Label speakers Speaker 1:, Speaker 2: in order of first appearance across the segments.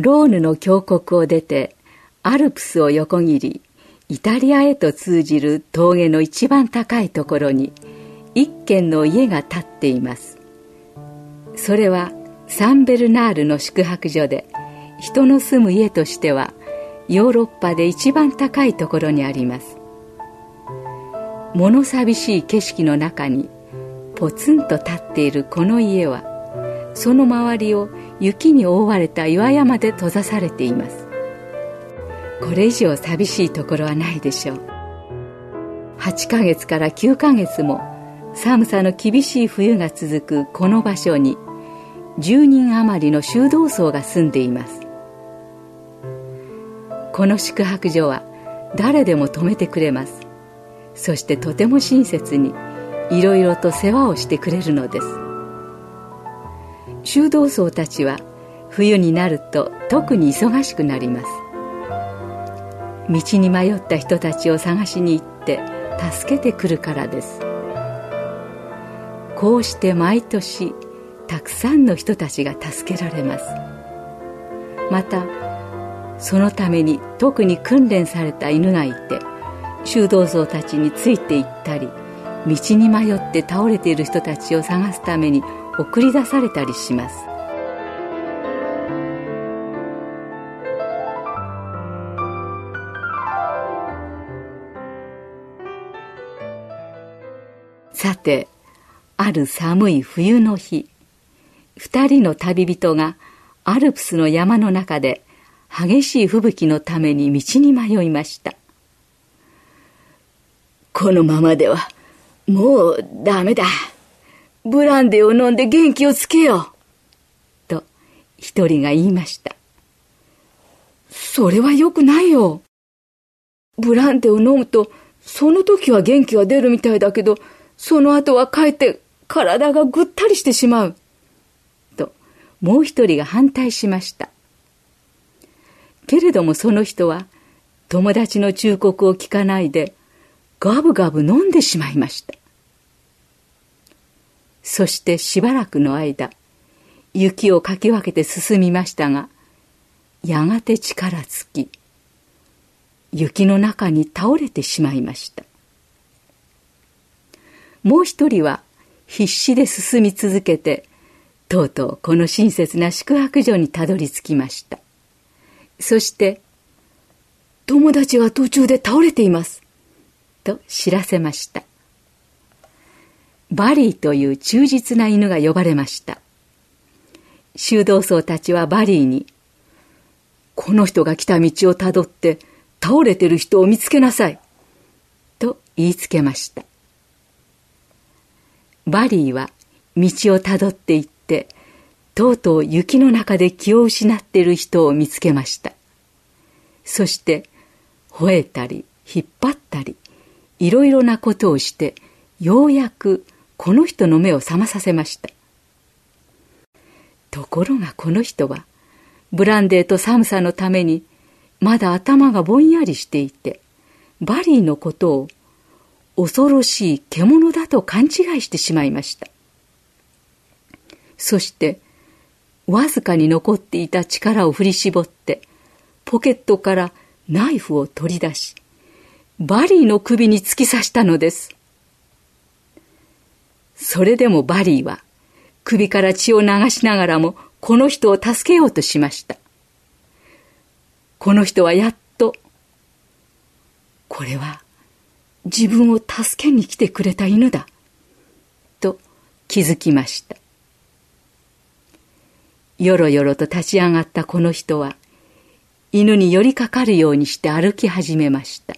Speaker 1: ローヌの峡谷を出てアルプスを横切りイタリアへと通じる峠の一番高いところに一軒の家が建っています。それはサンベルナールの宿泊所で人の住む家としてはヨーロッパで一番高いところにあります。物寂しい景色の中にポツンと立っているこの家はその周りを雪に覆われた岩山で閉ざされています。これ以上寂しいところはないでしょう。8ヶ月から9ヶ月も寒さの厳しい冬が続くこの場所に10人余りの修道僧が住んでいます。この宿泊所は誰でも泊めてくれます。そしてとても親切にいろいろと世話をしてくれるのです。修道僧たちは冬になると特に忙しくなります。道に迷った人たちを探しに行って助けてくるからです。こうして毎年たくさんの人たちが助けられます。またそのために特に訓練された犬がいて修道僧たちについて行ったり道に迷って倒れている人たちを探すために送り出されたりします。さてある寒い冬の日二人の旅人がアルプスの山の中で激しい吹雪のために道に迷いました。
Speaker 2: このままではもうダメだ。ブランデーを飲んで元気をつけよう。
Speaker 1: と、一人が言いました。
Speaker 2: それはよくないよ。ブランデーを飲むと、その時は元気が出るみたいだけど、その後はかえって体がぐったりしてしまう。
Speaker 1: と、もう一人が反対しました。けれどもその人は、友達の忠告を聞かないで、ガブガブ飲んでしまいました。そしてしばらくの間、雪をかき分けて進みましたが、やがて力尽き、雪の中に倒れてしまいました。もう一人は必死で進み続けて、とうとうこの親切な宿泊所にたどり着きました。そして、
Speaker 2: 友達は途中で倒れています。
Speaker 1: と知らせました。バリーという忠実な犬が呼ばれました。修道僧たちはバリーに、
Speaker 2: この人が来た道をたどって倒れてる人を見つけなさい。
Speaker 1: と言いつけました。バリーは道をたどって行って、とうとう雪の中で気を失っている人を見つけました。そして、吠えたり、引っ張ったり、いろいろなことをして、ようやくこの人の目を覚まさせました。ところがこの人はブランデーと寒さのためにまだ頭がぼんやりしていてバリーのことを恐ろしい獣だと勘違いしてしまいました。そしてわずかに残っていた力を振り絞ってポケットからナイフを取り出しバリーの首に突き刺したのです。それでもバリーは首から血を流しながらもこの人を助けようとしました。この人はやっと、これは自分を助けに来てくれた犬だ、と気づきました。よろよろと立ち上がったこの人は、犬に寄りかかるようにして歩き始めました。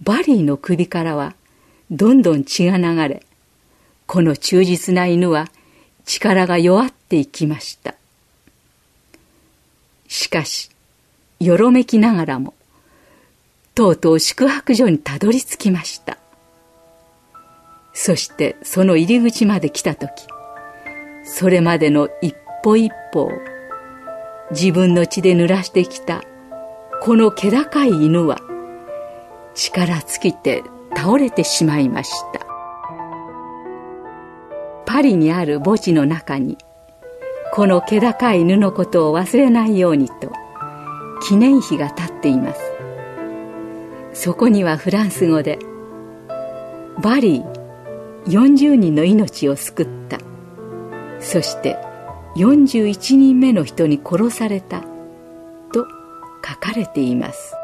Speaker 1: バリーの首からは、どんどん血が流れ、この忠実な犬は力が弱っていきました。しかし、よろめきながらも、とうとう宿泊所にたどり着きました。そしてその入り口まで来た時、それまでの一歩一歩を自分の血で濡らしてきたこの気高い犬は力尽きて倒れてしまいました。パリにある墓地の中にこの気高い犬のことを忘れないようにと記念碑が立っています。そこにはフランス語で「バリー40人の命を救った」そして41人目の人に殺されたと書かれています。